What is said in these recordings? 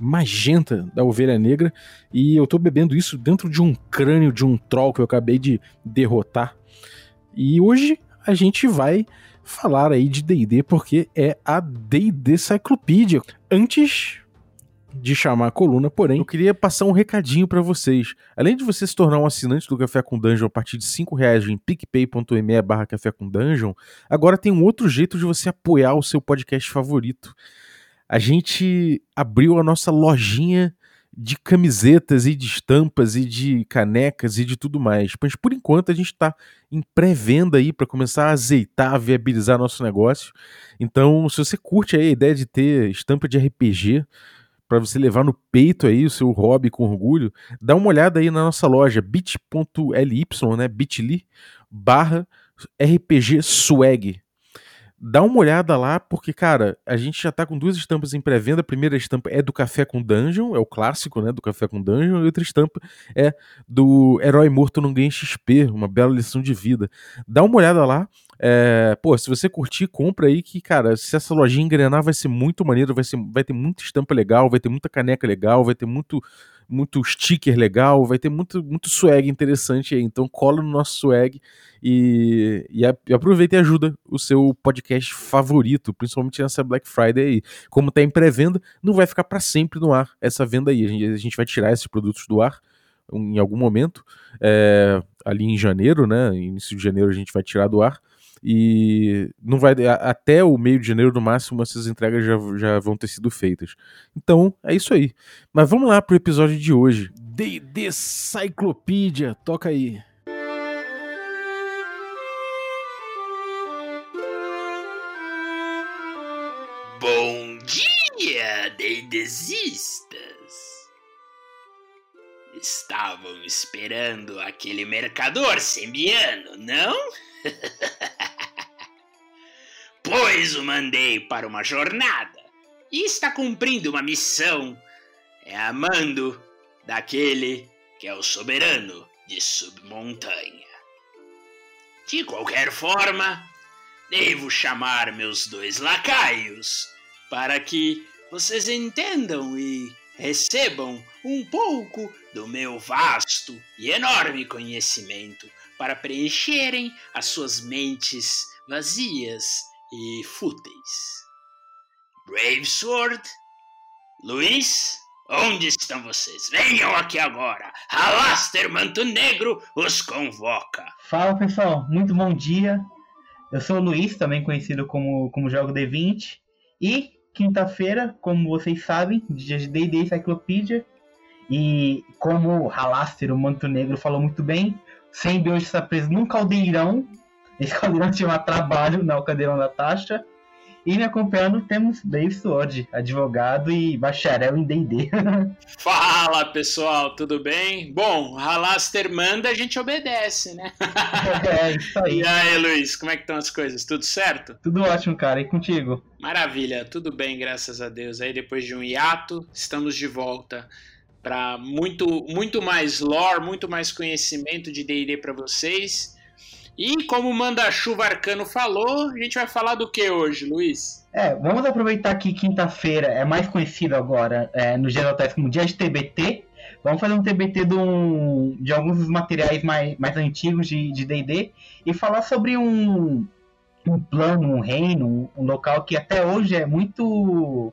magenta da ovelha negra e eu tô bebendo isso dentro de um crânio de um troll que eu acabei de derrotar. E hoje a gente vai falar aí de D&D porque é a D&D Cyclopedia. Antes de chamar a coluna, porém, eu queria passar um recadinho para vocês. Além de você se tornar um assinante do Café com Dungeon a partir de 5 reais em picpay.me barra Café com Dungeon, agora tem um outro jeito de você apoiar o seu podcast favorito a gente abriu a nossa lojinha de camisetas e de estampas e de canecas e de tudo mais. Mas por enquanto a gente está em pré-venda aí para começar a azeitar, viabilizar nosso negócio. Então, se você curte a ideia de ter estampa de RPG para você levar no peito aí o seu hobby com orgulho, dá uma olhada aí na nossa loja bit.ly, né, bit.ly barra RPG Swag dá uma olhada lá, porque, cara, a gente já tá com duas estampas em pré-venda. A primeira estampa é do Café com Dungeon, é o clássico, né, do Café com Dungeon, e outra estampa é do Herói Morto Não Ganha XP, uma bela lição de vida. Dá uma olhada lá. É, pô, se você curtir, compra aí que, cara, se essa lojinha engrenar vai ser muito maneiro, vai, ser, vai ter muita estampa legal, vai ter muita caneca legal, vai ter muito muito sticker legal, vai ter muito, muito swag interessante aí. Então cola no nosso swag e, e, a, e aproveita e ajuda o seu podcast favorito, principalmente nessa Black Friday aí. Como tá em pré-venda, não vai ficar para sempre no ar essa venda aí. A gente, a gente vai tirar esses produtos do ar em algum momento, é, ali em janeiro, né? Início de janeiro a gente vai tirar do ar e não vai até o meio de janeiro no máximo essas entregas já, já vão ter sido feitas. Então é isso aí. Mas vamos lá pro episódio de hoje. D&D Cyclopedia, toca aí. Bom dia, D&Dzistas! Estavam esperando aquele mercador sembiano, não? pois o mandei para uma jornada e está cumprindo uma missão. É amando daquele que é o soberano de Submontanha. De qualquer forma, devo chamar meus dois lacaios para que vocês entendam e recebam um pouco do meu vasto e enorme conhecimento para preencherem as suas mentes vazias e fúteis. Brave Sword, Luiz, onde estão vocês? Venham aqui agora! Alaster Manto Negro os convoca! Fala pessoal, muito bom dia. Eu sou o Luiz, também conhecido como, como Jogo D20. E quinta-feira, como vocês sabem, dia de D&D Encyclopedia. E como Halaster, o Manto Negro, falou muito bem, Sembi hoje está preso num caldeirão. Esse caldeirão chama Trabalho, não o caldeirão da taxa. E me acompanhando temos Dave Sword, advogado e bacharel em D&D. Fala pessoal, tudo bem? Bom, Halaster manda, a gente obedece, né? é, isso aí. E aí, Luiz, como é que estão as coisas? Tudo certo? Tudo ótimo, cara. E contigo? Maravilha, tudo bem, graças a Deus. Aí depois de um hiato, estamos de volta para muito, muito mais lore, muito mais conhecimento de D&D para vocês. E como o Manda-Chuva Arcano falou, a gente vai falar do que hoje, Luiz? É, vamos aproveitar que quinta-feira é mais conhecido agora é, no Gerotex como dia de TBT. Vamos fazer um TBT de, um, de alguns dos materiais mais, mais antigos de D&D e falar sobre um, um plano, um reino, um local que até hoje é muito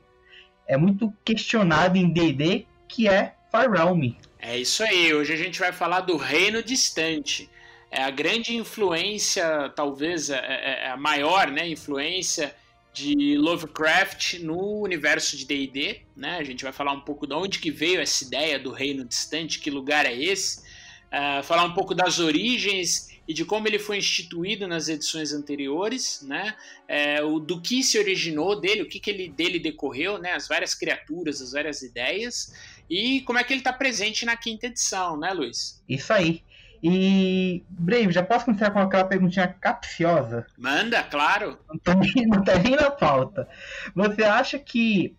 é muito questionado em D&D, que é Far Realm. É isso aí, hoje a gente vai falar do Reino Distante é a grande influência, talvez é, é, é a maior né, influência de Lovecraft no universo de D&D, né? A gente vai falar um pouco de onde que veio essa ideia do reino distante, que lugar é esse, uh, falar um pouco das origens e de como ele foi instituído nas edições anteriores, né? É, o, do que se originou dele, o que, que ele, dele decorreu, né? As várias criaturas, as várias ideias. e como é que ele está presente na quinta edição, né, Luiz? Isso aí. E, Brave, já posso começar com aquela perguntinha capciosa? Manda, claro. Não tá nem, não tá nem na pauta. Você acha que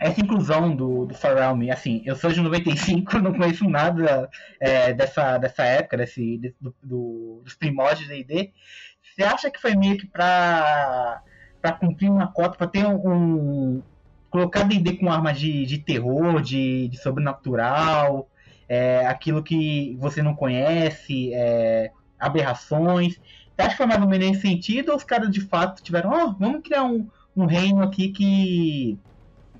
essa inclusão do, do Far Realm, assim, eu sou de 95, não conheço nada é, dessa, dessa época, desse, desse do, do, dos primórdios da ID. Você acha que foi meio que pra, pra cumprir uma cota, pra ter um. colocar D&D com armas de, de terror, de, de sobrenatural, é, aquilo que você não conhece, é, aberrações. Você acha que foi mais ou menos nesse sentido ou os caras de fato tiveram, ó, oh, vamos criar um, um reino aqui que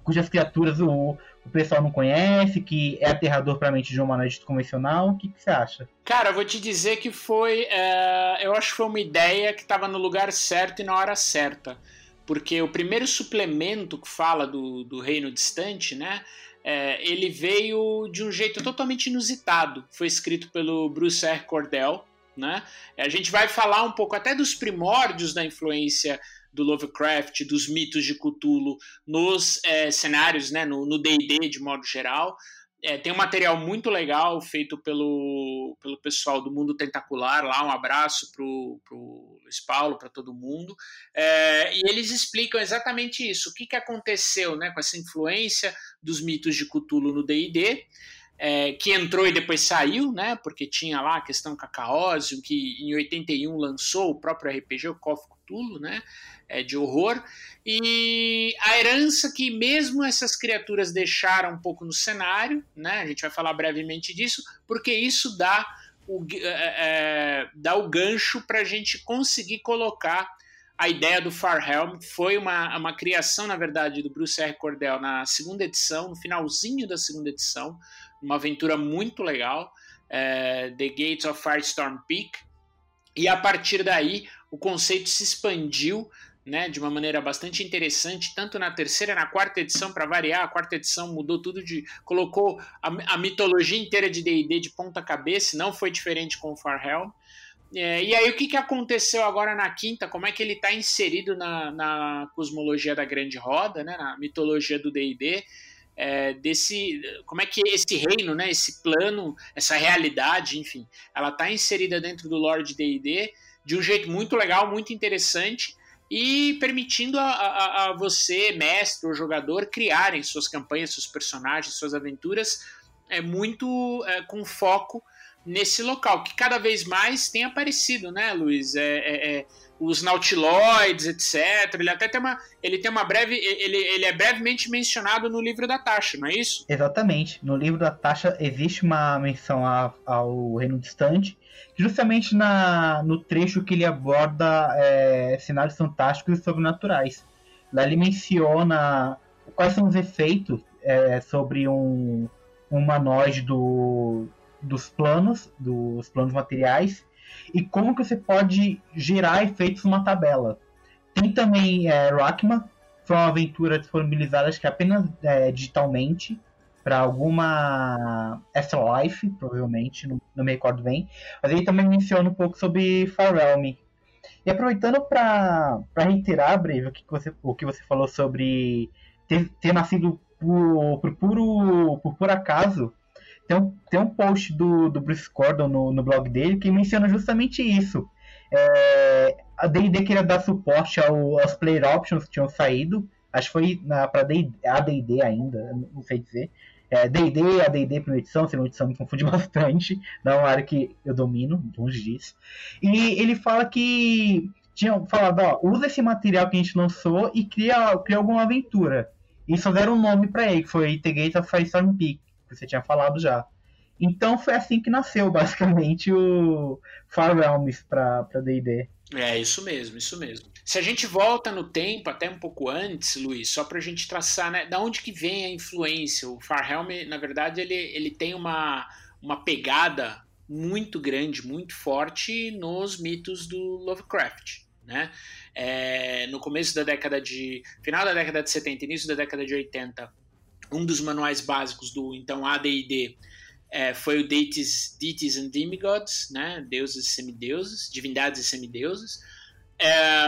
cujas criaturas o, o pessoal não conhece, que é aterrador para a mente de um humanoide convencional. O que, que, você acha? Cara, eu vou te dizer que foi. É, eu acho que foi uma ideia que estava no lugar certo e na hora certa. Porque o primeiro suplemento que fala do, do reino distante, né? É, ele veio de um jeito totalmente inusitado. Foi escrito pelo Bruce R. Cordell. Né? A gente vai falar um pouco até dos primórdios da influência do Lovecraft, dos mitos de Cthulhu nos é, cenários, né, no D&D de modo geral. É, tem um material muito legal feito pelo, pelo pessoal do Mundo Tentacular lá, um abraço pro, pro Luiz Paulo, para todo mundo. É, e eles explicam exatamente isso, o que, que aconteceu né, com essa influência dos mitos de Cthulhu no D&D, é, que entrou e depois saiu, né, porque tinha lá a questão Cacaósio, que em 81 lançou o próprio RPG, o Call Cthulhu, né, é, de horror, e a herança que mesmo essas criaturas deixaram um pouco no cenário, né? A gente vai falar brevemente disso, porque isso dá o, é, é dá o gancho para a gente conseguir colocar a ideia do Far Helm. Foi uma, uma criação, na verdade, do Bruce R. Cordell na segunda edição, no finalzinho da segunda edição, uma aventura muito legal, é, The Gates of Firestorm Peak. E a partir daí, o conceito se expandiu né, de uma maneira bastante interessante, tanto na terceira na quarta edição, para variar, a quarta edição mudou tudo de. colocou a, a mitologia inteira de DD de ponta cabeça, não foi diferente com o Far Helm. É, e aí, o que, que aconteceu agora na quinta? Como é que ele está inserido na, na, cosmologia da Grande Roda, né, na mitologia do DD? É, desse como é que esse reino, né, esse plano, essa realidade, enfim, ela está inserida dentro do Lord D&D de um jeito muito legal, muito interessante e permitindo a, a, a, você, mestre ou jogador, criarem suas campanhas, seus personagens, suas aventuras é muito é, com foco nesse local, que cada vez mais tem aparecido, né, Luiz? É, é, é, os nautiloides, etc. Ele até tem uma, ele tem uma breve, ele, ele é brevemente mencionado no livro da Taxa, não é isso? Exatamente. No livro da Taxa existe uma menção ao Reino Distante, justamente na, no trecho que ele aborda é, cenários fantásticos e sobrenaturais. Lá ele menciona quais são os efeitos é, sobre um, um humanoide do, dos planos, dos planos materiais, e como que você pode gerar efeitos numa tabela. Tem também é, Rockman, foi uma aventura disponibilizada acho que apenas é, digitalmente, para alguma Extra Life, provavelmente, não, não, me recordo bem. Mas ele também menciona um pouco sobre Far Realm. E aproveitando para reiterar, Breve, o que, você, o que você falou sobre ter, ter nascido por, por, puro, por puro acaso, tem um, tem um post do, do Bruce Cordon no, no blog dele que menciona justamente isso. É, a D&D queria dar suporte ao, aos player options que tinham saído, acho que foi para a D&D ainda, não sei dizer, é, D&D, a D&D primeira edição, segunda edição me confunde bastante, não é uma área que eu domino, longe disso. E ele fala que tinham falado, ó, usa esse material que a gente lançou e cria, cria alguma aventura. E só deram um nome para ele, que foi The Gate of Firestorm Peak, que você tinha falado já. Então foi assim que nasceu, basicamente, o Far Realms para D&D. É, isso mesmo, isso mesmo. Se a gente volta no tempo, até um pouco antes, Luiz, só para a gente traçar, né, da onde que vem a influência? O Farhelm, na verdade, ele, ele tem uma, uma pegada muito grande, muito forte nos mitos do Lovecraft. Né? É, no começo da década de. final da década de 70, início da década de 80, um dos manuais básicos do então ADD é, foi o Deities, Deities and Demigods, né? deuses e semideuses, divindades e semideuses.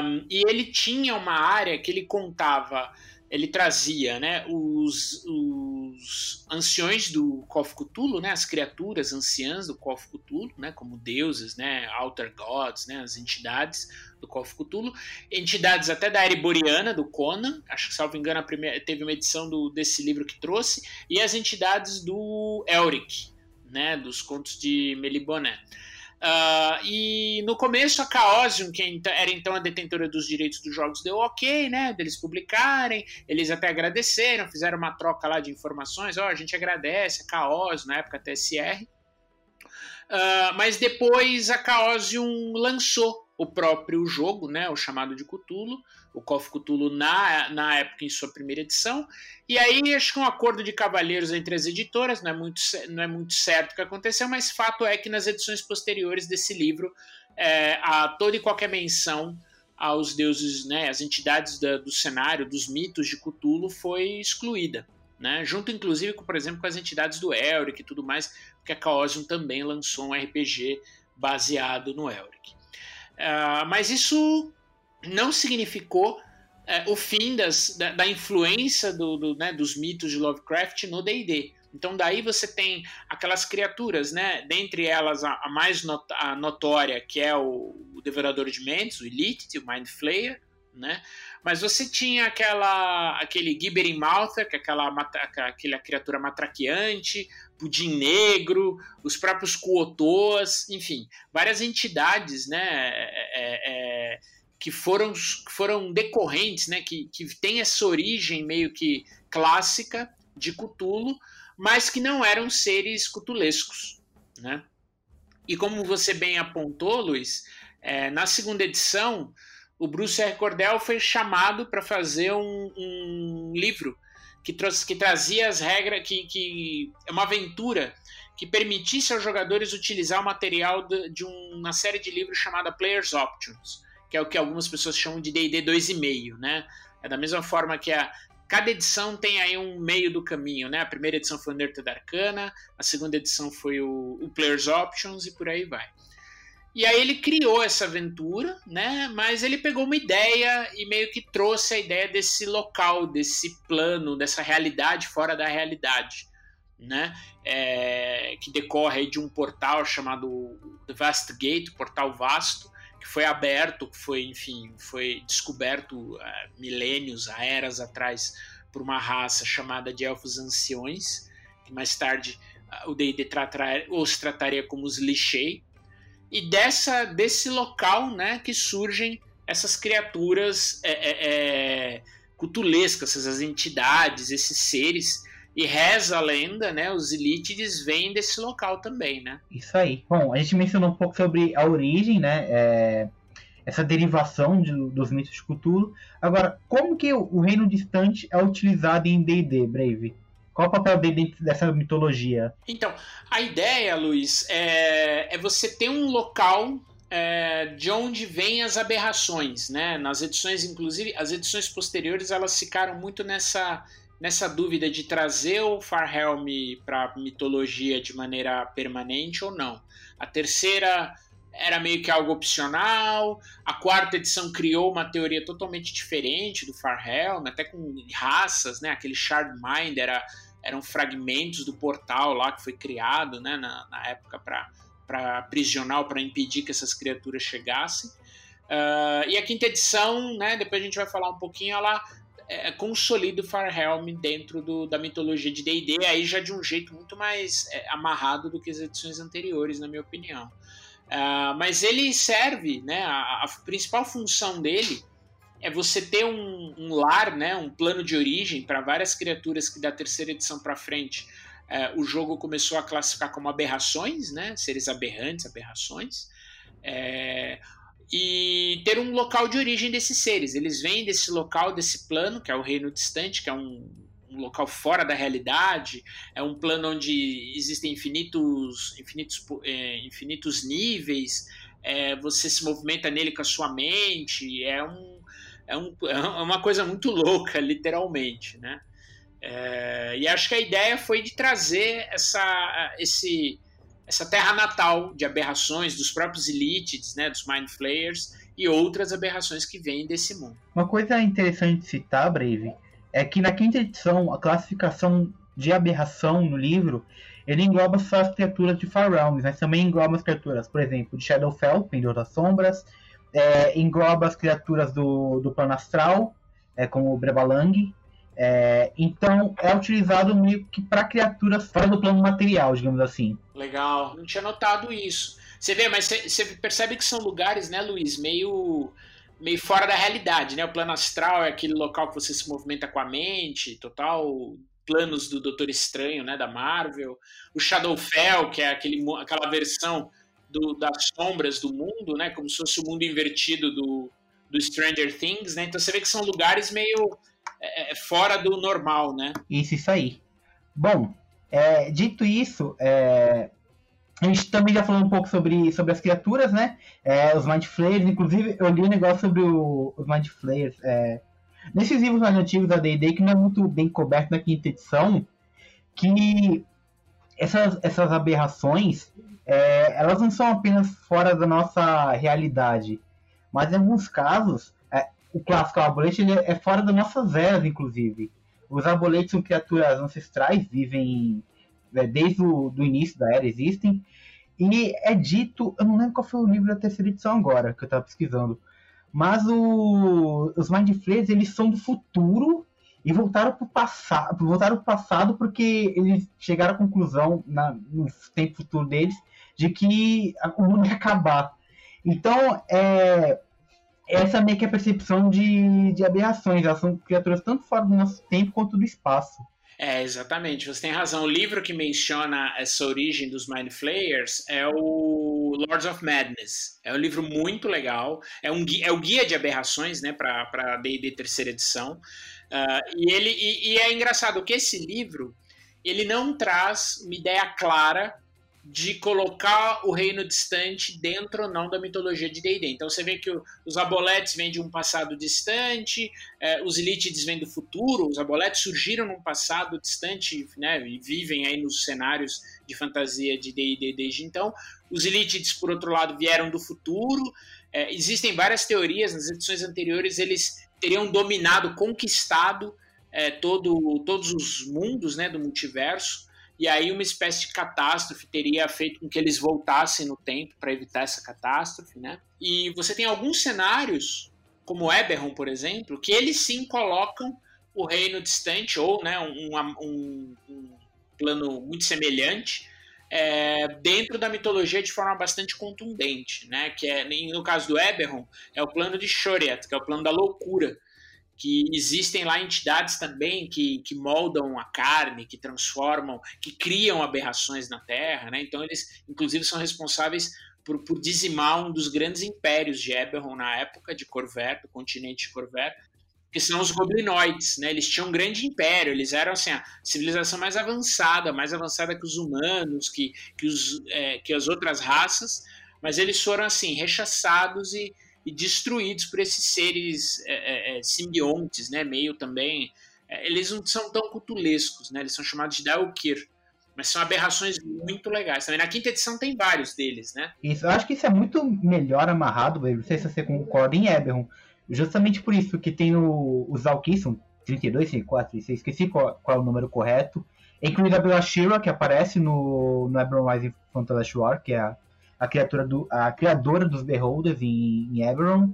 Um, e ele tinha uma área que ele contava ele trazia né, os, os anciões do Kof Cthulhu, né, as criaturas anciãs do Kof Cthulhu, né, como deuses, né, Alter Gods, né, as entidades do Kof Cthulhu, entidades até da Ereboriana, do Conan, acho que, salvo engano, a primeira, teve uma edição do, desse livro que trouxe, e as entidades do Elric, né, dos contos de Meliboné. Uh, e no começo a Chaosium, que era então a detentora dos direitos dos jogos, deu ok, né? Deles publicarem, eles até agradeceram, fizeram uma troca lá de informações, ó, oh, a gente agradece a Chaosium, na época TSR. Uh, ah, mas depois a Chaosium lançou o próprio jogo, né, o chamado de Cthulhu, o Call Cthulhu na, na época em sua primeira edição, e aí acho que um acordo de cavalheiros entre as editoras, não é muito, não é muito certo o que aconteceu, mas fato é que nas edições posteriores desse livro, é, a toda e qualquer menção aos deuses, né, as entidades da, do cenário, dos mitos de Cthulhu foi excluída. Né, junto inclusive com, por exemplo, com as entidades do Elric e tudo mais, porque a Chaosium também lançou um RPG baseado no Elric. Uh, mas isso não significou uh, o fim das, da, da influência do, do, né, dos mitos de Lovecraft no D&D. Então daí você tem aquelas criaturas, né? Dentre elas a, a mais not, a notória que é o, o, Devorador de Mentes, o Elite, o Mind Flayer, né? Mas você tinha aquela aquele Gibbering Mouther, que é aquela, aquela criatura matraqueante, Pudim Negro, os próprios Kuotoas, enfim, várias entidades, né, é, é, é que foram, foram decorrentes, né, que, que essa origem meio que clássica de Cthulhu, mas que não eram seres cutulescos, né? E como você bem apontou, Luiz, é, na segunda edição, o Bruce R. Cordell foi chamado para fazer um, um livro que, trouxe, que trazia as regras, que, que é uma aventura que permitisse aos jogadores utilizar o material de, de uma série de livros chamada Players Options, que é o que algumas pessoas chamam de D&D 2,5, né? É da mesma forma que a cada edição tem aí um meio do caminho, né? A primeira edição foi o Nerd da Arcana, a segunda edição foi o, o Players Options e por aí vai. E aí ele criou essa aventura, né? Mas ele pegou uma ideia e meio que trouxe a ideia desse local, desse plano, dessa realidade fora da realidade, né? É, que decorre de um portal chamado The Vast Gate, portal vasto, que foi aberto, que foi, enfim, foi descoberto uh, milênios, eras atrás por uma raça chamada de elfos anciões, que mais tarde uh, o D&D os trataria como os Lixei, e dessa desse local né, que surgem essas criaturas é, é, é, cutulescas, essas entidades, esses seres. E reza a lenda, né? Os Elítides vêm desse local também, né? Isso aí. Bom, a gente mencionou um pouco sobre a origem, né? É, essa derivação de, dos mitos de Cthulhu. Agora, como que o, o reino distante é utilizado em D&D, Brave? Qual o papel dele dentro dessa mitologia? Então, a ideia, Luiz, é, é você ter um local é, de onde vêm as aberrações, né? Nas edições, inclusive, as edições posteriores, elas ficaram muito nessa nessa dúvida de trazer o Farhelm para mitologia de maneira permanente ou não. A terceira era meio que algo opcional. A quarta edição criou uma teoria totalmente diferente do Farhelm, até com raças, né? Aquele Shard Mind era eram fragmentos do portal lá que foi criado né, na, na época para aprisionar para impedir que essas criaturas chegassem. Uh, e a quinta edição, né, depois a gente vai falar um pouquinho, ela é, consolida o Farhelm dentro do, da mitologia de D&D, aí já de um jeito muito mais é, amarrado do que as edições anteriores, na minha opinião. Uh, mas ele serve, né, a, a principal função dele é você ter um, um lar, né, um plano de origem para várias criaturas que da terceira edição para frente é, o jogo começou a classificar como aberrações, né, seres aberrantes, aberrações, é, e ter um local de origem desses seres. Eles vêm desse local, desse plano, que é o reino distante, que é um, um local fora da realidade, é um plano onde existem infinitos, infinitos, é, infinitos níveis, é, você se movimenta nele com a sua mente, é um é, um, é uma coisa muito louca, literalmente, né? É, e acho que a ideia foi de trazer essa, esse, essa terra natal de aberrações dos próprios elites, né, dos Mind Flayers e outras aberrações que vêm desse mundo. Uma coisa interessante de citar, Brave, é que na quinta edição, a classificação de aberração no livro, ele engloba só as criaturas de Far Realms, mas também engloba as criaturas, por exemplo, de Shadowfell, Pendor das Sombras, é, engloba as criaturas do, do plano astral, é, como o Brebalang. É, então é utilizado meio que para criaturas fora do plano material, digamos assim. Legal, não tinha notado isso. Você vê, mas você percebe que são lugares, né, Luiz, meio meio fora da realidade, né? O plano astral é aquele local que você se movimenta com a mente, total planos do Doutor Estranho, né, da Marvel. O Shadowfell, que é aquele, aquela versão do, das sombras do mundo, né, como se fosse o mundo invertido do, do Stranger Things, né? Então você vê que são lugares meio é, é fora do normal, né? Isso, isso aí. Bom, é, dito isso, é, a gente também já falou um pouco sobre, sobre as criaturas, né? É, os Mind Flayers, inclusive eu li um negócio sobre o, os Mind Flayers. É, nesses livros mais antigos da D&D, que não é muito bem coberto na quinta edição, que essas, essas aberrações, é, elas não são apenas fora da nossa realidade, mas em alguns casos, é, o clássico arbolete ele é fora das nossas eras, inclusive. Os arboletes são criaturas ancestrais, vivem é, desde o do início da era existem. E é dito, eu não lembro qual foi o livro da terceira edição agora, que eu estava pesquisando. Mas o, os Mind Flayers, eles são do futuro e voltaram para o passado, voltaram pro passado porque eles chegaram à conclusão na, no tempo futuro deles de que o mundo ia acabar. Então, é, essa meio que é a percepção de, de aberrações. Elas são criaturas tanto fora do nosso tempo quanto do espaço. É, exatamente, você tem razão. O livro que menciona essa origem dos Mind Flayers é o Lords of Madness. É um livro muito legal. É, um, é o guia de aberrações, né, para D&D terceira edição. Uh, e, ele, e, e é engraçado que esse livro ele não traz uma ideia clara de colocar o reino distante dentro ou não da mitologia de D&D. Então você vê que os aboletes vêm de um passado distante, é, os elítides vêm do futuro, os aboletes surgiram num passado distante né, e vivem aí nos cenários de fantasia de D&D desde então. Os elítides, por outro lado, vieram do futuro. É, existem várias teorias, nas edições anteriores eles teriam dominado, conquistado é, todo, todos os mundos né, do multiverso, e aí uma espécie de catástrofe teria feito com que eles voltassem no tempo para evitar essa catástrofe, né? E você tem alguns cenários, como Eberron, por exemplo, que eles sim colocam o reino distante ou né, um, um, um plano muito semelhante é, dentro da mitologia de forma bastante contundente, né? Que é no caso do Eberron é o plano de Shoriat, que é o plano da loucura, que existem lá entidades também que, que moldam a carne, que transformam, que criam aberrações na Terra, né? Então eles, inclusive, são responsáveis por, por dizimar um dos grandes impérios de Eberron na época de Corver, do continente de Corver, que são os goblinoides, né? Eles tinham um grande império, eles eram assim a civilização mais avançada, mais avançada que os humanos, que, que, os, é, que as outras raças, mas eles foram assim rechaçados e e destruídos por esses seres é, é, é, simbiontes, né? Meio também. É, eles não são tão cutulescos, né? Eles são chamados de Daukir. Mas são aberrações muito legais. Também na quinta edição tem vários deles, né? Isso, eu acho que isso é muito melhor amarrado, não sei se você concorda em Eberron. Justamente por isso que tem o, os Alki, são 32, 34, 36, esqueci qual, qual, é o número correto. Incluindo a Bela Shira, que aparece no, no Eberron Rising Fantasy War, que é a a criatura do, a criadora dos Beholders em, em Eberron.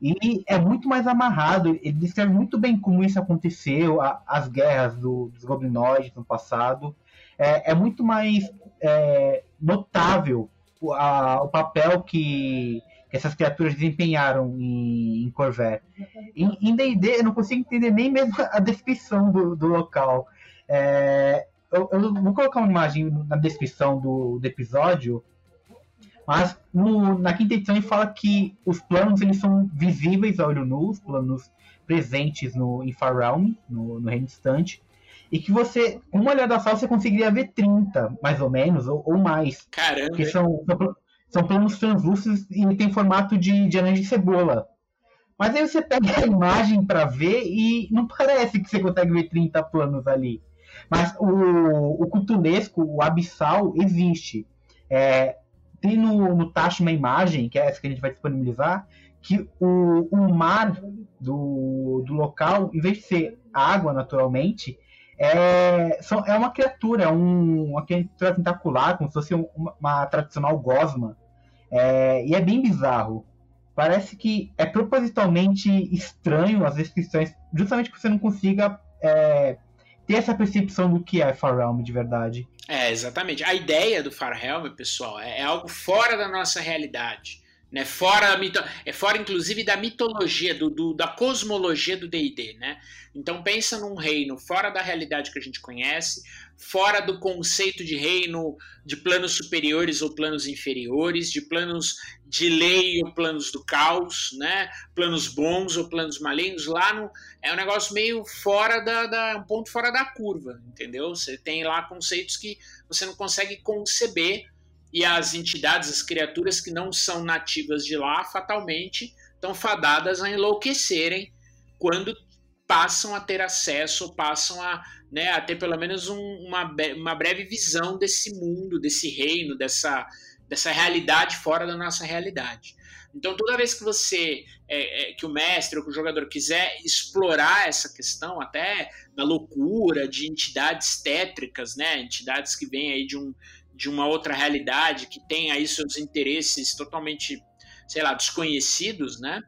E é muito mais amarrado, ele descreve muito bem como isso aconteceu, a, as guerras do, dos goblinoides no passado. É, é muito mais é, notável o, a, o papel que, que, essas criaturas desempenharam em, em Corvair. Em D&D eu não consigo entender nem mesmo a descrição do, do local. É, eu, eu, vou colocar uma imagem na descrição do, do episódio mas no, na quinta edição ele fala que os planos eles são visíveis a olho nu, os planos presentes no, em Far Realm, no, no reino distante. E que você, com uma olhada só, você conseguiria ver 30, mais ou menos, ou, ou mais. Caramba! Que são, são, são, planos translúcidos e tem formato de, de anel de cebola. Mas aí você pega a imagem para ver e não parece que você consegue ver 30 planos ali. Mas o, o cutulesco, o abissal, existe. É, tem no, no Tacho uma imagem, que é essa que a gente vai disponibilizar, que o, o mar do, do local, em vez de ser água naturalmente, é, são, é uma criatura, é um, uma criatura tentacular, como se fosse uma, uma tradicional gosma. É, e é bem bizarro. Parece que é propositalmente estranho as descrições, justamente porque você não consiga é, ter essa percepção do que é Far Realm de verdade. É, exatamente. A ideia do Far Realm, pessoal, é, é algo fora da nossa realidade né? Fora é fora inclusive da mitologia, do, do da cosmologia do D&D, né? Então pensa num reino fora da realidade que a gente conhece, fora do conceito de reino de planos superiores ou planos inferiores, de planos de lei ou planos do caos, né? Planos bons ou planos malignos, lá no é um negócio meio fora da, da um ponto fora da curva, entendeu? Você tem lá conceitos que você não consegue conceber e as entidades, as criaturas que não são nativas de lá, fatalmente estão fadadas a enlouquecerem quando passam a ter acesso, passam a, né, a ter pelo menos um, uma, uma breve visão desse mundo, desse reino, dessa, dessa realidade fora da nossa realidade. Então, toda vez que você, é, é, que o mestre ou que o jogador quiser explorar essa questão, até da loucura de entidades tétricas, né, entidades que vêm aí de um, de uma outra realidade, que tem aí seus interesses totalmente, sei lá, desconhecidos, né?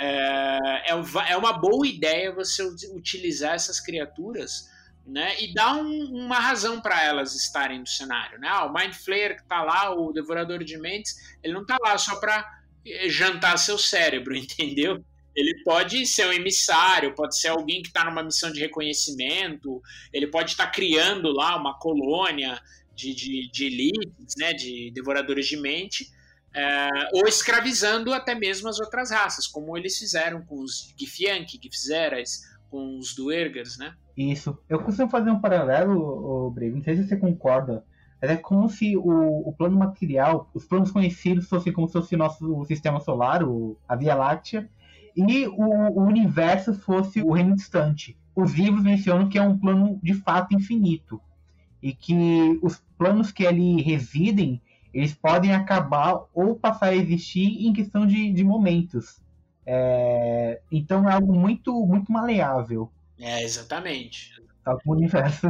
É, é, é uma boa ideia você utilizar essas criaturas né, e dar um, uma razão para elas estarem no cenário. Né? Ah, o Mind Flayer que está lá, o Devorador de Mentes, ele não está lá só para eh, jantar seu cérebro, entendeu? Ele pode ser um emissário, pode ser alguém que está numa missão de reconhecimento, ele pode estar tá criando lá uma colônia, de, de, de elites, né, de devoradores de mente, é, ou escravizando até mesmo as outras raças, como eles fizeram com os Githyanki, Githzeras, com os Duergars, né? Isso. Eu costumo fazer um paralelo, Breve, não sei se você concorda, mas é como se o, o, plano material, os planos conhecidos fossem como se fosse o nosso sistema solar, o, a Via Láctea, e o, o universo fosse o reino distante. Os livros mencionam que é um plano de fato infinito e que os planos que ali residem eles podem acabar ou passar a existir em questão de, de momentos. É, então é algo muito muito maleável. É, exatamente. Tá o universo.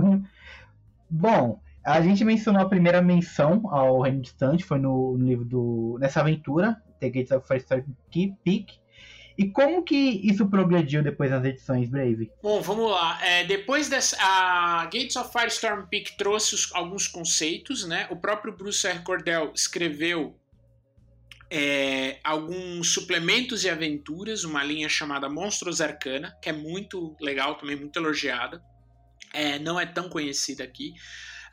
Bom, a gente mencionou a primeira menção ao Reino Distante, foi no, no livro do. nessa aventura, The Gates of First Peak, e como que isso progrediu depois das edições Brave? Bom, vamos lá. É, depois dessa, a Gates of Firestorm Peak trouxe os, alguns conceitos, né? O próprio Bruce R. Cordell escreveu é, alguns suplementos e aventuras, uma linha chamada Monstros Arcana, que é muito legal, também muito elogiada. É, não é tão conhecida aqui.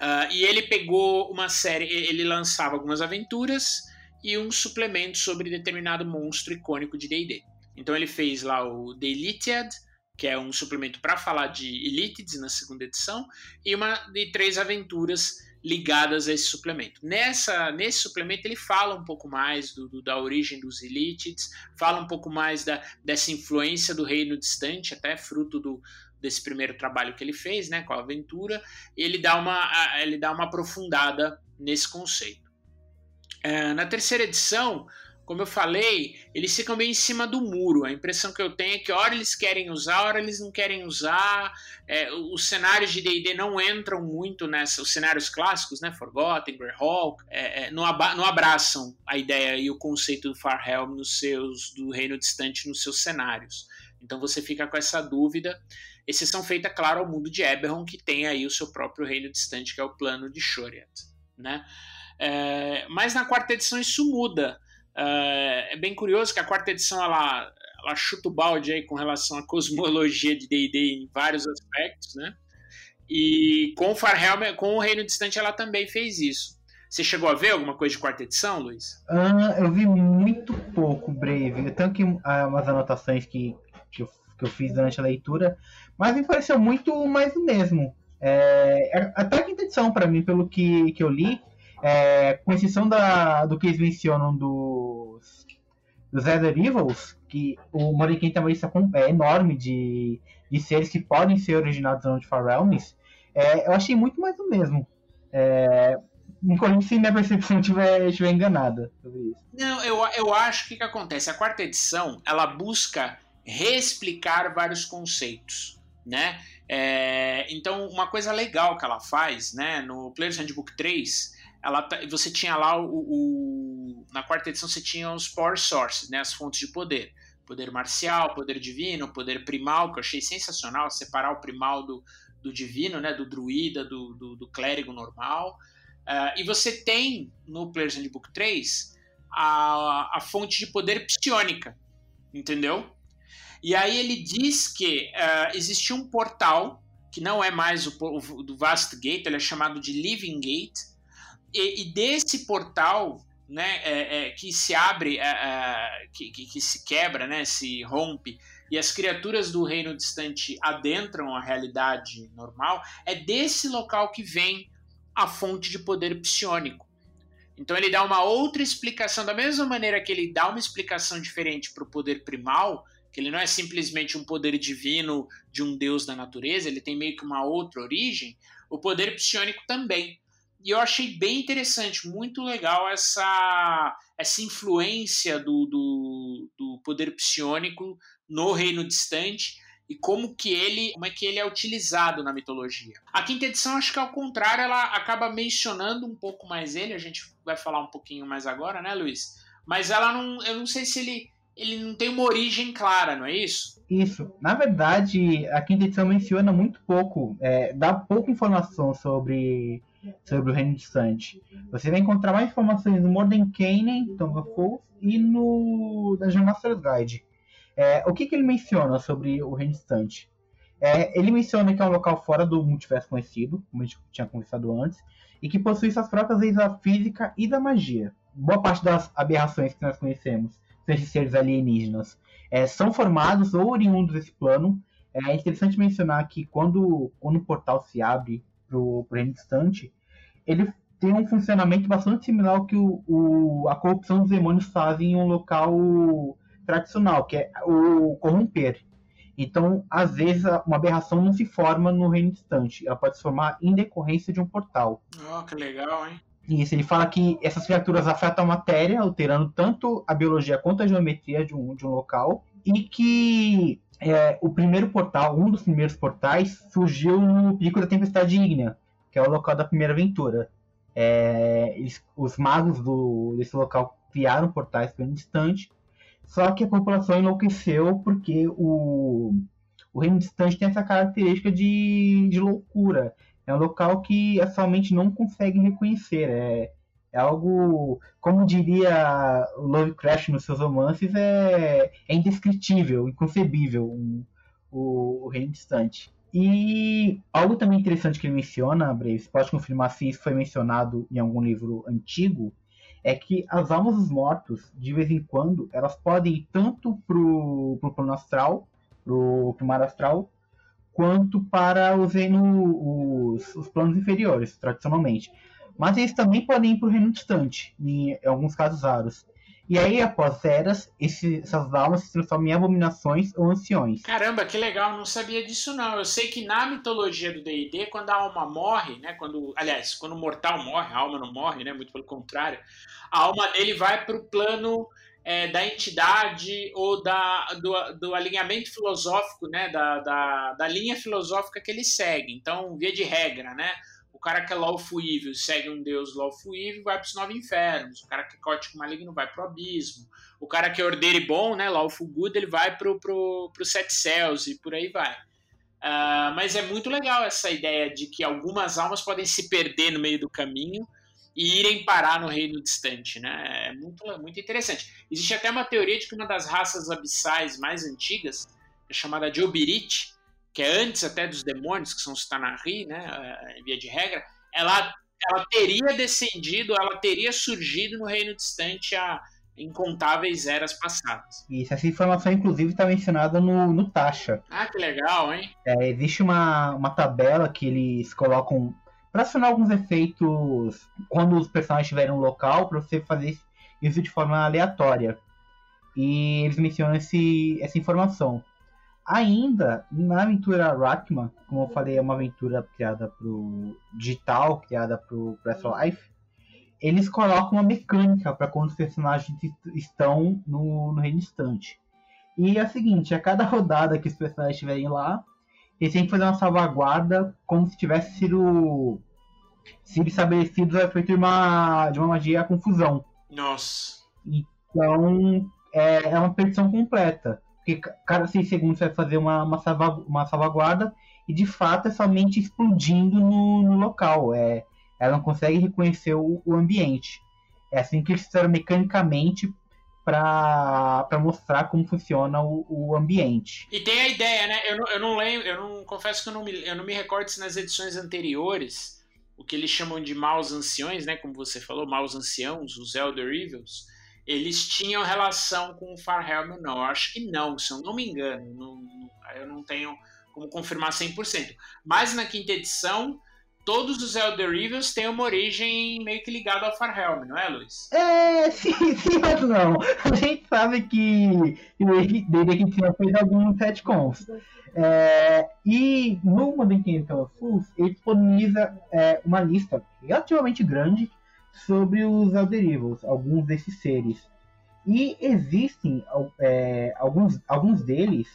Uh, e ele pegou uma série, ele lançava algumas aventuras e um suplemento sobre determinado monstro icônico de D&D. Então ele fez lá o The Elitead, que é um suplemento para falar de Elitids na segunda edição, e uma de três aventuras ligadas a esse suplemento. Nessa, nesse suplemento ele fala um pouco mais do, do, da origem dos Elitids, fala um pouco mais da, dessa influência do reino distante, até fruto do, desse primeiro trabalho que ele fez, né, com a aventura, ele dá uma, ele dá uma aprofundada nesse conceito. É, na terceira edição, como eu falei, eles ficam bem em cima do muro. A impressão que eu tenho é que hora eles querem usar, hora eles não querem usar. É, os cenários de D&D não entram muito nessa, os cenários clássicos, né, Forgotten, Greyhawk, é, é, não, não, abraçam a ideia e o conceito do Far Helm nos seus, do Reino Distante nos seus cenários. Então você fica com essa dúvida. Exceção feita, claro, ao mundo de Eberron, que tem aí o seu próprio Reino Distante, que é o plano de Shoriat, né? É, mas na quarta edição isso muda. Uh, é bem curioso que a quarta edição ela, ela chuta o balde aí com relação à cosmologia de D&D em vários aspectos, né? E com o Farhelm, com o Reino Distante, ela também fez isso. Você chegou a ver alguma coisa de quarta edição, Luiz? Uh, eu vi muito pouco, Brave. Eu tenho que uh, umas anotações que, que eu, que, eu, fiz durante a leitura, mas me pareceu muito mais do mesmo. É, é até a quinta edição, para mim, pelo que, que eu li, é, com exceção da, do que eles mencionam dos, Ether Evils, que o tem uma lista é enorme de, de seres que podem ser originados de Far Realms, é, eu achei muito mais do mesmo. É, Inclusive se minha percepção estiver estiver enganada sobre isso. Não, eu, eu acho que o que acontece? A quarta edição ela busca reexplicar vários conceitos né? É, então, uma coisa legal que ela faz, né? No Player's Handbook 3, ela, tá, você tinha lá o, o, Na quarta edição você tinha os Power Sources, né? As fontes de poder. Poder marcial, poder divino, poder primal, que eu achei sensacional, separar o primal do, do divino, né? Do druida, do, do, do clérigo normal. Uh, e você tem no Player's Handbook 3 a, a fonte de poder psionica, entendeu? E aí ele diz que uh, existe um portal que não é mais o, o, do Vast Gate, ele é chamado de Living Gate, e, e desse portal, né, é, é, que se abre, é, é, que, que, que, se quebra, né, se rompe, e as criaturas do reino distante adentram a realidade normal, é desse local que vem a fonte de poder psionico. Então ele dá uma outra explicação, da mesma maneira que ele dá uma explicação diferente para o poder primal, que ele não é simplesmente um poder divino de um deus da natureza, ele tem meio que uma outra origem, o poder psionico também. E eu achei bem interessante, muito legal essa, essa influência do, do, do poder psionico no reino distante e como que ele, como é que ele é utilizado na mitologia. A quinta edição, acho que ao contrário, ela acaba mencionando um pouco mais ele, a gente vai falar um pouquinho mais agora, né, Luiz? Mas ela não, eu não sei se ele ele não tem uma origem clara, não é isso? Isso. Na verdade, a quinta edição menciona muito pouco, é, dá pouca informação sobre, sobre o Reino Distante. Você vai encontrar mais informações no Mordenkainen, Tongue of Fools e no Dungeon Master's Guide. É, o que, que ele menciona sobre o Reino Distante? É, ele menciona que é um local fora do multiverso conhecido, como a gente tinha conversado antes, e que possui suas próprias leis da física e da magia. Boa parte das aberrações que nós conhecemos esses seres alienígenas é, são formados ou oriundos desse plano. É interessante mencionar que quando, quando o portal se abre para o reino distante, ele tem um funcionamento bastante similar ao que o, o, a corrupção dos demônios fazem em um local tradicional, que é o corromper. Então, às vezes, uma aberração não se forma no reino distante, ela pode se formar em decorrência de um portal. Oh, que legal, hein? Isso, ele fala que essas criaturas afetam a matéria, alterando tanto a biologia quanto a geometria de um, de um local, e que é, o primeiro portal, um dos primeiros portais, surgiu no Pico da Tempestade Ígnea, que é o local da primeira aventura. É, eles, os magos do, desse local criaram portais bem distante, só que a população enlouqueceu porque o, o reino distante tem essa característica de, de loucura é um local que atualmente não consegue reconhecer. É, é algo, como diria o Lovecraft nos seus romances, é, é indescritível, inconcebível um, o, o reino distante. E algo também interessante que ele menciona, Braves, pode confirmar se isso foi mencionado em algum livro antigo, é que as almas dos mortos, de vez em quando, elas podem ir tanto pro, pro plano astral, pro, pro mar astral, quanto para os, reino, os, os planos inferiores, tradicionalmente. Mas eles também podem ir para o reino distante, em, alguns casos raros. E aí, após eras, essas almas se transformam em abominações ou anciões. Caramba, que legal, não sabia disso não. Eu sei que na mitologia do D&D, quando a alma morre, né, quando, aliás, quando o mortal morre, a alma não morre, né, muito pelo contrário, a alma dele vai para o plano é, da entidade ou da, do, do alinhamento filosófico, né, da, da, da, linha filosófica que ele segue. Então, via de regra, né, o cara que é lawful evil segue um deus lawful evil vai para os nove infernos, o cara que é cótico maligno vai para o abismo, o cara que é ordeiro bom, né, lawful good, ele vai para pro, pro sete céus e por aí vai. Uh, mas é muito legal essa ideia de que algumas almas podem se perder no meio do caminho e irem parar no reino distante, né? É muito, muito interessante. Existe até uma teoria de que uma das raças abissais mais antigas é chamada de Obirit, que é antes até dos demônios, que são os Tanarri, né? É, via de regra, ela, ela teria descendido, ela teria surgido no reino distante há incontáveis eras passadas. Isso, essa informação inclusive está mencionada no, no Tasha. Ah, que legal, hein? É, existe uma, uma tabela que eles colocam para acionar alguns efeitos quando os personagens estiverem no local, para você fazer isso de forma aleatória. E eles mencionam esse, essa informação. Ainda, na aventura Rakma, como eu falei, é uma aventura criada para o digital, criada para o Press Life, eles colocam uma mecânica para quando os personagens estão no, no reino distante. E é o seguinte, a cada rodada que os personagens estiverem lá, eles têm que fazer uma salvaguarda como se tivesse sido, sido estabelecido a efeito de uma, de uma magia confusão. Nossa. Então, é, é uma perdição completa. Porque ca- cada seis segundos você vai fazer uma, uma, uma salvaguarda e de fato é somente explodindo no, no local. É, ela não consegue reconhecer o, o ambiente. É assim que eles fizeram mecanicamente para mostrar como funciona o, o ambiente. E tem a ideia, né? Eu eu não lembro, eu não confesso que eu não, me, eu não me recordo se nas edições anteriores, o que eles chamam de maus anciões, né? Como você falou, maus anciãos, os Elder Evils, eles tinham relação com o Farhelm não. Acho que não, se eu não me engano. Não, eu não tenho como confirmar 100%. Mas na quinta edição, todos os Elder Evils têm uma origem meio que ligada ao Farhelm, não é, Luiz? É, sim, sim, mas não. A gente sabe que D&D que tinha fez alguns retcons. É, e no Modern Chemical Fools, ele disponibiliza é, uma lista relativamente grande sobre os Elder Evils, alguns desses seres. E existem é, alguns, alguns deles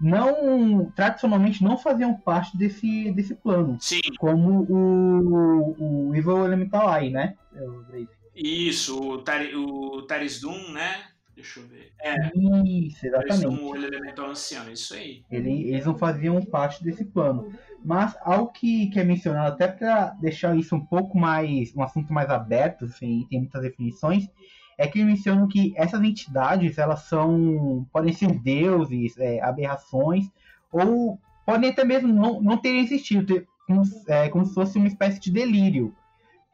não tradicionalmente não faziam parte desse, desse plano, Sim, como o, o Evil Elemental Eye, né? É isso, o, Tari, o Taris Doom, né? Deixa eu ver. É, Isso, exatamente. o elemental ancião, isso aí. Ele- eles não faziam parte desse plano. Mas algo que, que é mencionado, até para deixar isso um pouco mais. um assunto mais aberto, assim, tem muitas definições, é que eles mencionam que essas entidades elas são. podem ser deuses, é, aberrações, ou podem até mesmo não, não terem existido, ter, como, é, como se fosse uma espécie de delírio.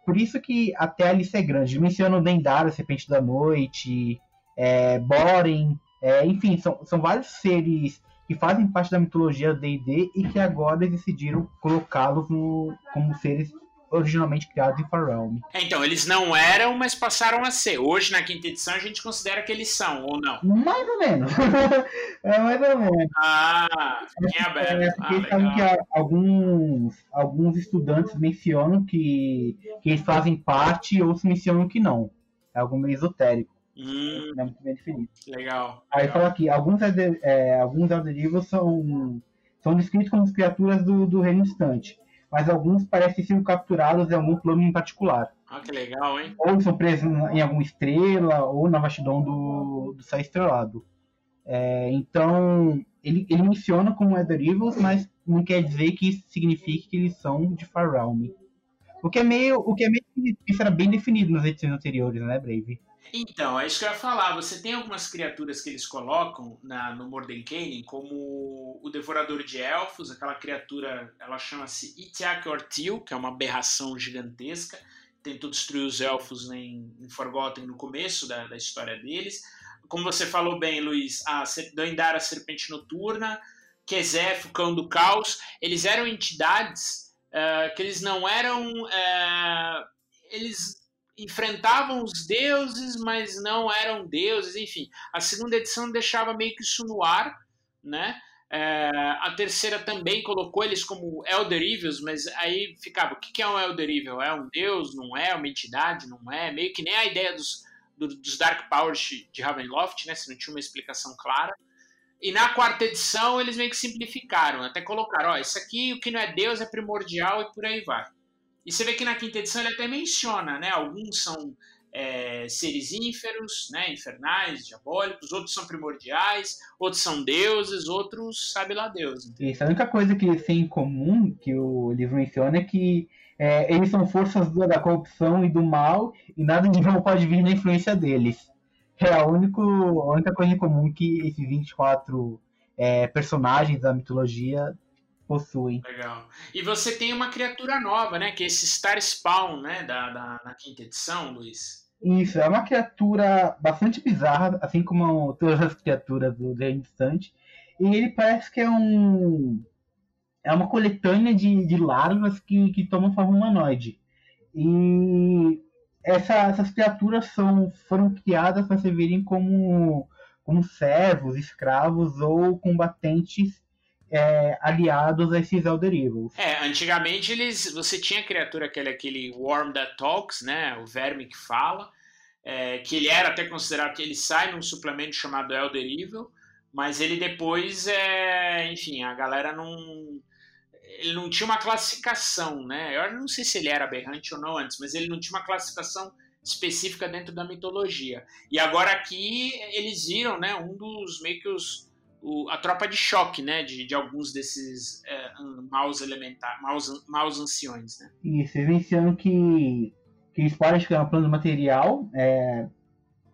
Por isso que até a lista é grande. Mencionam Dendara, Serpente da Noite, é, Boren, é, enfim, são, são vários seres que fazem parte da mitologia D&D e que agora eles decidiram colocá-los como seres originalmente criados em Farrealm. É, então, eles não eram, mas passaram a ser. Hoje, na quinta edição, a gente considera que eles são, ou não? Mais ou menos. é mais ou menos. Ah, É, aberto. porque Ah, que alguns, alguns estudantes mencionam que, que eles fazem parte e outros mencionam que não. É algo meio esotérico, Hum, é muito bem definido. legal. Aí legal. fala aqui, alguns, Elder- é, alguns Elder são, são descritos como criaturas do, do reino distante, mas alguns parecem ser capturados em algum plano em particular. Ah, que legal, hein? Ou são presos em alguma estrela, ou na vastidão do, do céu estrelado. É, então, ele, ele menciona como Elder Evils, mas não quer dizer que isso signifique que eles são de Far Realm. O que é meio. O que é meio. Isso era bem definido nas edições anteriores, né, Brave? Então, é isso que eu ia falar. Você tem algumas criaturas que eles colocam na, no Mordenkainen, como o Devorador de Elfos, aquela criatura, ela chama-se Itiak Ortil, que é uma aberração gigantesca, tentou destruir os elfos em, em Forgotten no começo da, da história deles. Como você falou bem, Luiz, a Doindara Serpente Noturna, Kezef, o Cão do Caos, eles eram entidades eh, que eles não eram... eh, eles enfrentavam os deuses, mas não eram deuses, enfim. A segunda edição deixava meio que isso no ar, né? É, a terceira também colocou eles como Elder Evils, mas aí ficava, o que é um Elder Evil? É um deus? Não é? Uma entidade? Não é? Meio que nem a ideia dos, do- dos Dark Powers de, de Ravenloft, né? Se não tinha uma explicação clara. E na quarta edição eles meio que simplificaram, até colocaram, ó, isso aqui o que não é deus é primordial e por aí vai. E você vê que na quinta edição ele até menciona, né? Alguns são é, seres ínferos, né? Infernais, diabólicos, outros são primordiais, outros são deuses, outros sabe lá Deus. entendeu? Isso, a única coisa que eles têm em comum, que o livro menciona, é que é, eles são forças da corrupção e do mal, e nada de mal pode vir na influência deles. É a, único, a única coisa em comum que esses 24 é, personagens da mitologia possuem. Legal. E você tem uma criatura nova, né? Que é esse Star Spawn, né? Da, da, na quinta edição, Luiz. Isso, é uma criatura bastante bizarra, assim como todas as criaturas do Reino Distante. E ele parece que é um. É uma coletânea de, de larvas que, que tomam forma humanoide. E essa- essas criaturas são, foram criadas para servirem como, como servos, escravos ou combatentes é, aliados a esses Elder Evils. É, antigamente eles, você tinha a criatura aquele, aquele Worm That Talks, né? O verme que fala, é, que ele era até considerado que ele sai num suplemento chamado Elder Evil, Mas ele depois, é, enfim, a galera não. Ele não tinha uma classificação, né? Eu não sei se ele era aberrante ou não antes, mas ele não tinha uma classificação específica dentro da mitologia. E agora aqui eles viram, né, um dos meio que os o, a tropa de choque, né, de, de alguns desses é, maus elementares, maus, maus anciões, né. Isso, eles mencionam que, que eles podem chegar no plano material, é,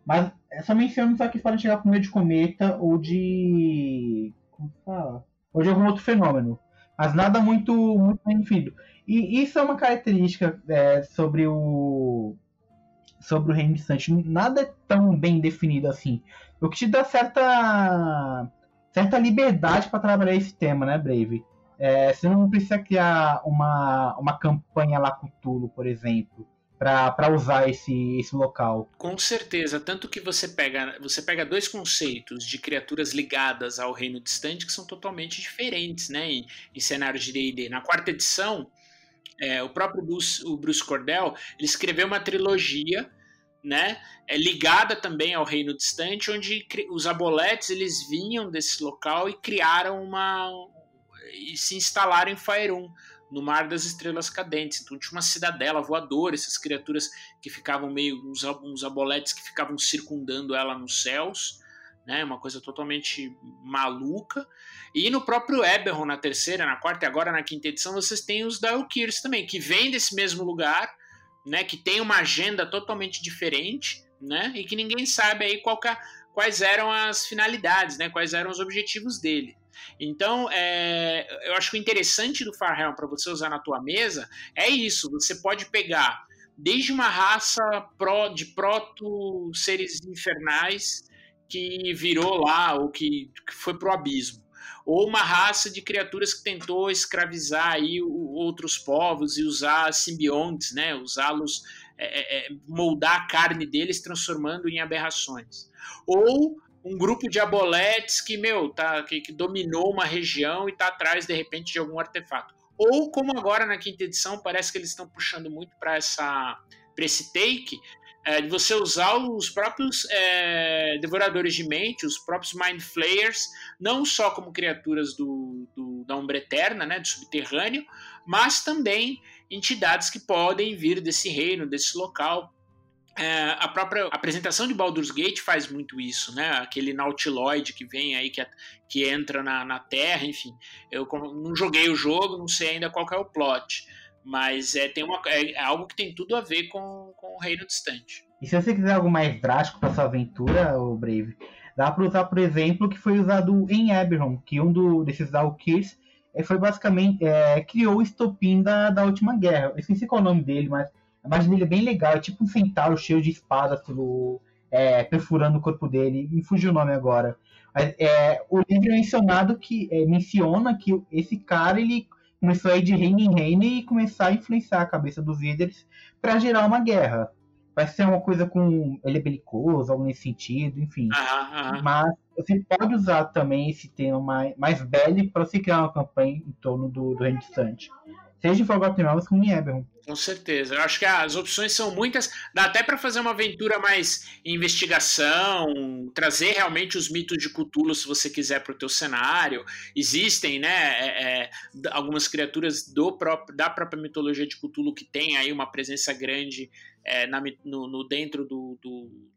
mas só mencionam só que eles podem chegar por meio de cometa ou de... como fala? Ou de algum outro fenômeno. Mas nada muito, muito bem definido. E isso é uma característica é, sobre o sobre o reino distante. Nada é tão bem definido assim. O que te dá certa certa liberdade para trabalhar esse tema, né, Brave? É, você não precisa criar uma, uma campanha lá com Tulo, por exemplo, para usar esse, esse local. Com certeza, tanto que você pega, você pega dois conceitos de criaturas ligadas ao reino distante que são totalmente diferentes, né, em, em cenários de D&D. Na quarta edição, é, o próprio Bruce, o Bruce Cordell, ele escreveu uma trilogia né, é ligada também ao reino distante, onde os aboletes eles vinham desse local e criaram uma e se instalaram em Faerun, no Mar das Estrelas Cadentes. Então tinha uma cidadela voadora, essas criaturas que ficavam meio uns, uns aboletes que ficavam circundando ela nos céus, né, uma coisa totalmente maluca. E no próprio Eberron, na terceira, na quarta e agora na quinta edição, vocês têm os Daelkirs também, que vêm desse mesmo lugar né, que tem uma agenda totalmente diferente, né, e que ninguém sabe aí qual é, quais eram as finalidades, né, quais eram os objetivos dele. Então, é, eu acho que o interessante do Farhelm para você usar na tua mesa é isso. Você pode pegar desde uma raça pro, de proto seres infernais que virou lá ou que, que foi pro abismo ou uma raça de criaturas que tentou escravizar aí outros povos e usar simbiontes, né, usá-los, é, é, é, moldar a carne deles, transformando em aberrações. Ou um grupo de aboletes que, meu, tá, que, que dominou uma região e está atrás, de repente, de algum artefato. Ou, como agora na quinta edição, parece que eles estão puxando muito para essa para esse take, é, de você usar os próprios é, devoradores de mente, os próprios Mind Flayers, não só como criaturas do, do, da Umbra Eterna, né, do subterrâneo, mas também entidades que podem vir desse reino, desse local. É, a própria apresentação de Baldur's Gate faz muito isso, né? Aquele Nautiloid que vem aí, que, que entra na, na Terra, enfim. Eu não joguei o jogo, não sei ainda qual é o plot mas é, tem uma, é algo que tem tudo a ver com, com o Reino Distante. E se você quiser algo mais drástico para sua aventura, o Brave, dá para usar, por exemplo, que foi usado em Eberron, que um do, desses Valkyries é, foi basicamente é, criou o estopim da, da última guerra. Eu esqueci qual é o nome dele, mas a imagem dele é bem legal, é tipo um centauro cheio de espadas pelo, é, perfurando o corpo dele. Me fugiu o nome agora. Mas, é, o livro é mencionado que menciona que esse cara ele começou a ir de reino em reino e começar a influenciar a cabeça dos líderes para gerar uma guerra. Vai ser uma coisa com. Ele é belicoso, algo nesse sentido, enfim. Mas você pode usar também esse tema mais, mais bélico para você criar uma campanha em torno do, do reino distante seja em Forgotten Realms como em Eberron. Com certeza. Eu acho que as opções são muitas. Dá até para fazer uma aventura mais investigação, trazer realmente os mitos de Cthulhu se você quiser para o teu cenário. Existem, né, é, é, algumas criaturas do próprio, da própria mitologia de Cthulhu que tem aí uma presença grande é, na, no, no, dentro do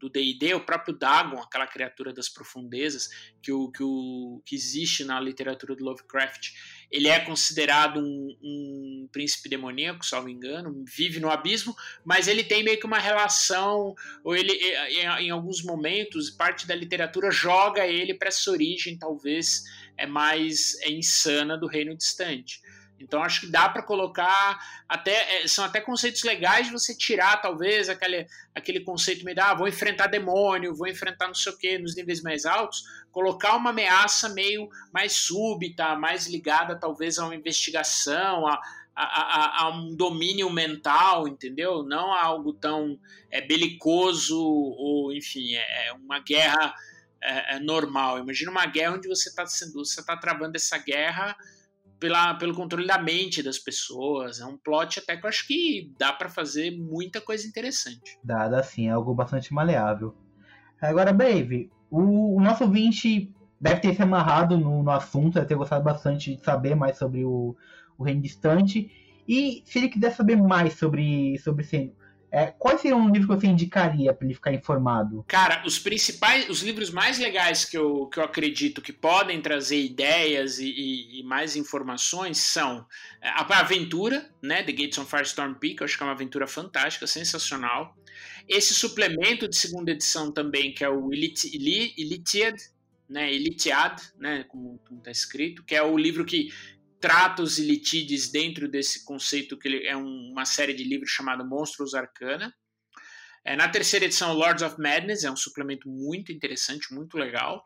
D&D, o próprio Dagon, aquela criatura das profundezas que, o, que, o, que existe na literatura do Lovecraft, ele é considerado um, um príncipe demoníaco, salvo engano, vive no abismo, mas ele tem meio que uma relação, ou ele, em, em alguns momentos, parte da literatura joga ele para essa origem, talvez, é mais é insana do reino distante. Então acho que dá para colocar até é, são até conceitos legais de você tirar talvez aquele, aquele conceito meio ah, vou enfrentar demônio, vou enfrentar não sei o que nos níveis mais altos, colocar uma ameaça meio mais súbita, mais ligada talvez a uma investigação, a, a, a, a um domínio mental, entendeu? Não a algo tão é, belicoso ou enfim é, é uma guerra é, é normal. Imagina uma guerra onde você está você está travando essa guerra pela, pelo controle da mente das pessoas. É um plot até que eu acho que dá para fazer muita coisa interessante. Dá, dá sim, é algo bastante maleável. Agora, Brave, o, o nosso 20 deve ter se amarrado no, no assunto, deve ter gostado bastante de saber mais sobre o, o Reino Distante. E se ele quiser saber mais sobre, sobre esse é, quais seriam um livro que você indicaria para ele ficar informado? Cara, os principais, os livros mais legais que eu, que eu acredito que podem trazer ideias e, e, e mais informações são é, a Aventura, né, The Gates on Firestorm Peak, eu acho que é uma aventura fantástica, sensacional. Esse suplemento de segunda edição também, que é o Elitiad, né, Elitiad, né, como está escrito, que é o livro que trata os Ilitides dentro desse conceito que é um, uma série de livros chamado Monstros Arcana. É, na terceira edição, Lords of Madness é um suplemento muito interessante, muito legal.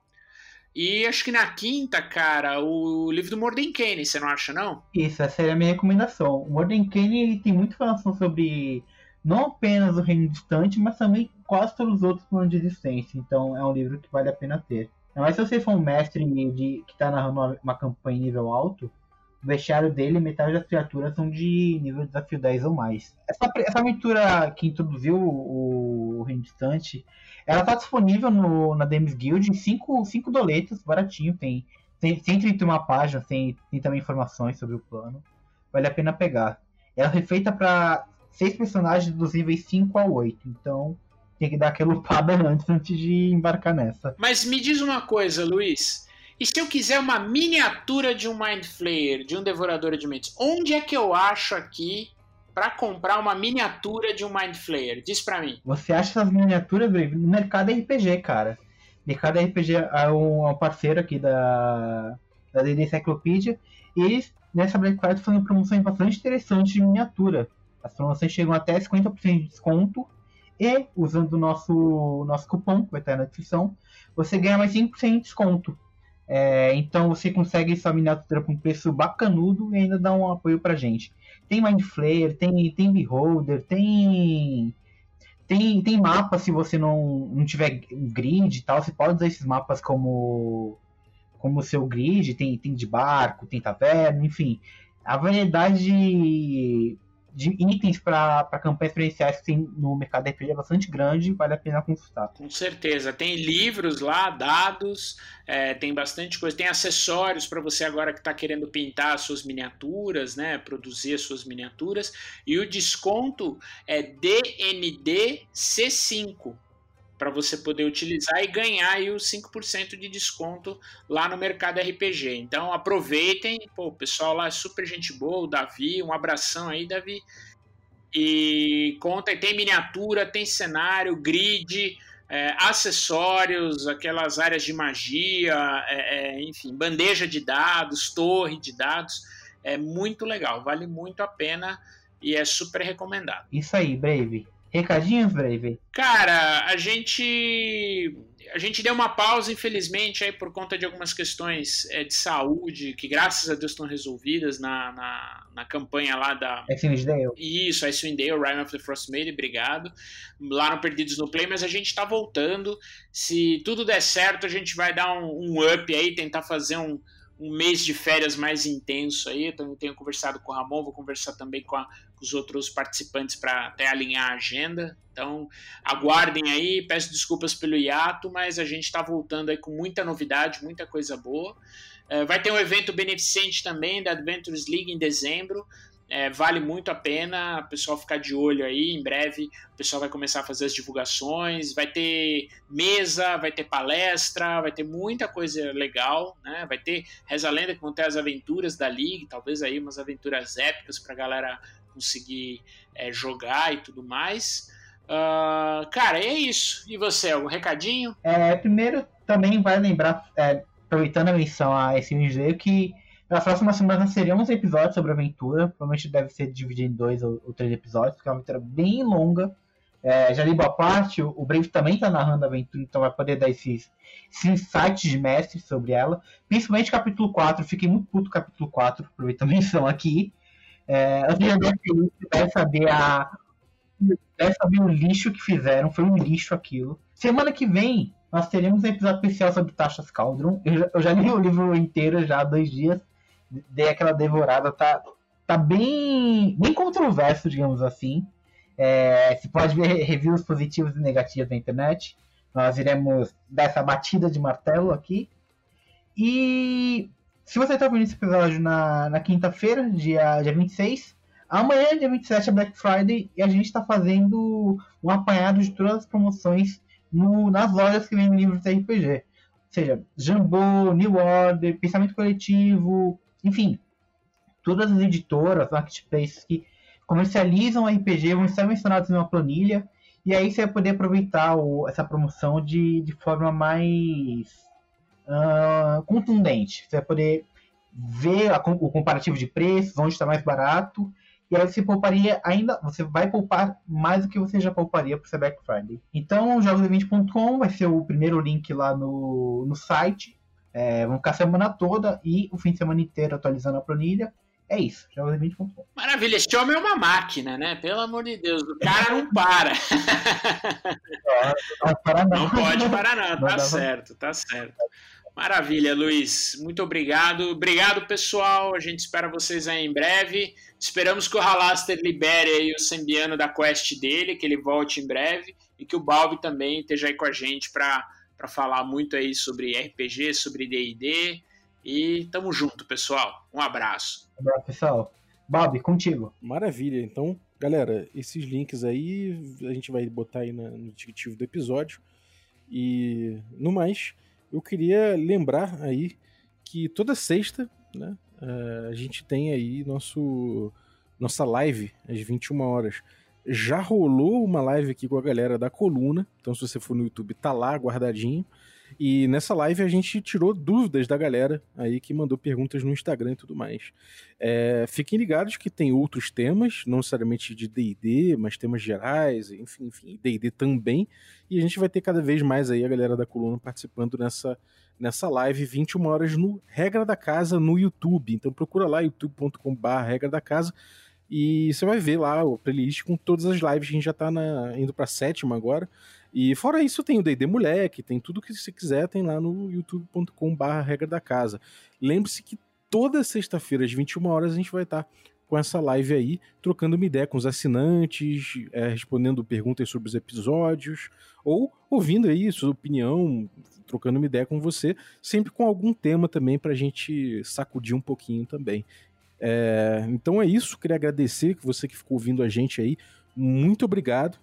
E acho que na quinta, cara, o livro do Mordenkainen, você não acha, não? Isso, essa é a minha recomendação. O Mordenkainen tem muita informação sobre não apenas o Reino Distante, mas também quase todos os outros planos de existência. Então é um livro que vale a pena ter. Mas se você for um mestre de, que está narrando uma, uma campanha em nível alto, o vestiário dele, metade das criaturas são de nível de desafio 10 ou mais. Essa, essa aventura que introduziu o, o Reino Distante, ela está disponível no, na Demis Guild em 5 doletas, baratinho, tem, tem 131 páginas, tem, tem também informações sobre o plano. Vale a pena pegar. Ela foi feita para seis personagens dos níveis 5 a 8, então tem que dar aquela upada antes, antes de embarcar nessa. Mas me diz uma coisa, Luiz. E se eu quiser uma miniatura de um Mind Flayer, de um Devorador de Mentes, onde é que eu acho aqui para comprar uma miniatura de um Mind Flayer? Diz para mim. Você acha essas miniaturas, Brave, no mercado RPG, cara. Mercado RPG é um, é parceiro aqui da da D&D Encyclopedia, e eles, nessa Black Friday, fazendo promoções bastante interessantes de miniatura. As promoções chegam até 50% de desconto, e, usando o nosso, nosso cupom, que vai estar na descrição, você ganha mais 5% de desconto. É, então você consegue essa miniatura com preço bacanudo e ainda dá um apoio pra gente. Tem Mind Flayer, tem, tem Beholder, tem. Tem, tem mapas se você não, não tiver grid e tal. Você pode usar esses mapas como como seu grid. Tem, tem de barco, tem taverna, enfim. A variedade de, de itens para campanhas presenciais que tem no mercado RPG é bastante grande, vale a pena consultar. Com certeza. Tem livros lá, dados, é, tem bastante coisa. Tem acessórios para você agora que está querendo pintar as suas miniaturas, né? Produzir as suas miniaturas. E o desconto é DND C5 para você poder utilizar e ganhar aí os 5% de desconto lá no mercado RPG. Então aproveitem, pô, o pessoal lá é super gente boa, o Davi, um abração aí, Davi. E conta, tem miniatura, tem cenário, grid, é, acessórios, aquelas áreas de magia, é, é, enfim, bandeja de dados, torre de dados. É muito legal, vale muito a pena e é super recomendado. Isso aí, Brave. Recadinhos, Brave? Cara, a gente a gente deu uma pausa, infelizmente, aí por conta de algumas questões é, de saúde, que graças a Deus estão resolvidas na, na, na campanha lá da. Icewind Dale. Isso, Icewind Dale, Rime of the Frostmaid, obrigado. Lá no Perdidos no Play, mas a gente está voltando. Se tudo der certo, a gente vai dar um, um up aí, tentar fazer um, um mês de férias mais intenso aí. Também tenho conversado com o Ramon, vou conversar também com, a, com os outros participantes para até alinhar a agenda. Então, aguardem aí, peço desculpas pelo hiato, mas a gente está voltando aí com muita novidade, muita coisa boa. Uh, vai ter um evento beneficente também da Adventures League em dezembro. É, vale muito a pena o pessoal ficar de olho aí. Em breve o pessoal vai começar a fazer as divulgações. Vai ter mesa, vai ter palestra, vai ter muita coisa legal. Né? Vai ter Reza Lenda que vão ter as aventuras da League, talvez aí umas aventuras épicas para a galera conseguir é, jogar e tudo mais. Uh, cara, é isso. E você, algum recadinho? É, primeiro, também vai lembrar, é, aproveitando a menção a esse museu, que nas próximas semanas seriam episódios sobre a aventura. Provavelmente deve ser dividido em dois ou, ou três episódios, porque é uma aventura bem longa. É, já li boa parte, o, Brave também está narrando a aventura, então vai poder dar esses, esses insights de mestre sobre ela. Principalmente capítulo 4, fiquei muito puto capítulo 4, aproveitando a menção aqui. É, eu queria deve saber a. Deve saber o lixo que fizeram, foi um lixo aquilo. Semana que vem nós teremos um episódio especial sobre Taxas Cauldron. Eu já, eu já li o livro inteiro já há dois dias dei aquela devorada, tá, tá bem, bem controverso, digamos assim. É, você pode ver reviews positivos e negativos na internet. Nós iremos dar essa batida de martelo aqui. E se você está vendo esse episódio na, na quinta-feira, dia, dia 26, amanhã, dia 27, é Black Friday e a gente está fazendo um apanhado de todas as promoções no, nas lojas que vendem livros de RPG. Ou seja, Jambô, New Order, Pensamento Coletivo, enfim, todas as editoras, marketplaces que comercializam RPG vão estar mencionados em uma planilha. E aí você vai poder aproveitar o, essa promoção de, de forma mais uh, contundente. Você vai poder ver a, o comparativo de preços, onde está mais barato. E aí você pouparia ainda, você vai poupar mais do que você já pouparia por ser Black Friday. Então, jogos20.com vai ser o primeiro link lá no, no site. É, vão ficar a semana toda e o fim de semana inteiro atualizando a planilha. É isso, jogos20.com. Maravilha, esse homem é uma máquina, né? Pelo amor de Deus, o cara não para. não, para não. não pode parar, não. não tá certo, tá certo. Maravilha, Luiz. Muito obrigado. Obrigado, pessoal. A gente espera vocês aí em breve. Esperamos que o Halaster libere o Sembiano da quest dele, que ele volte em breve e que o Balbi também esteja aí com a gente para falar muito aí sobre RPG, sobre D&D e tamo junto, pessoal. Um abraço. Um abraço, pessoal. Bob, contigo. Maravilha. Então, galera, esses links aí a gente vai botar aí no descritivo do episódio. E no mais, eu queria lembrar aí que toda sexta, né, eh, a gente tem aí nosso nossa live às 21 horas. Já rolou uma live aqui com a galera da coluna, então se você for no YouTube, tá lá guardadinho. E nessa live a gente tirou dúvidas da galera aí que mandou perguntas no Instagram e tudo mais. É, fiquem ligados que tem outros temas, não necessariamente de DD, mas temas gerais, enfim, enfim, DD também. E a gente vai ter cada vez mais aí a galera da coluna participando nessa, nessa live, 21 horas no Regra da Casa no YouTube. Então procura lá youtube.com.br Regra da Casa. E você vai ver lá o playlist com todas as lives. A gente já tá na, indo pra sétima agora. E fora isso, tem o D&D Moleque, tem tudo que você quiser, tem lá no youtube.com.br regra da casa. Lembre-se que toda sexta-feira, às 21 horas, a gente vai estar com essa live aí, trocando uma ideia com os assinantes, é, respondendo perguntas sobre os episódios, ou ouvindo aí sua opinião, trocando uma ideia com você, sempre com algum tema também para a gente sacudir um pouquinho também. É, então é isso, queria agradecer que você que ficou ouvindo a gente aí, muito obrigado.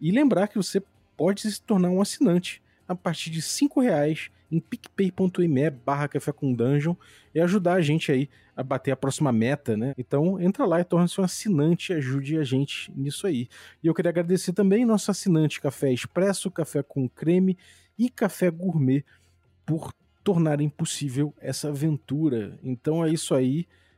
E lembrar que você pode se tornar um assinante a partir de cinco reais em picpay.me barra café com dungeon e ajudar a gente aí a bater a próxima meta, né? Então entra lá e torna-se um assinante e ajude a gente nisso aí. E eu queria agradecer também nosso assinante Café Expresso, Café com Creme e Café Gourmet por tornarem possível essa aventura. Então é isso aí,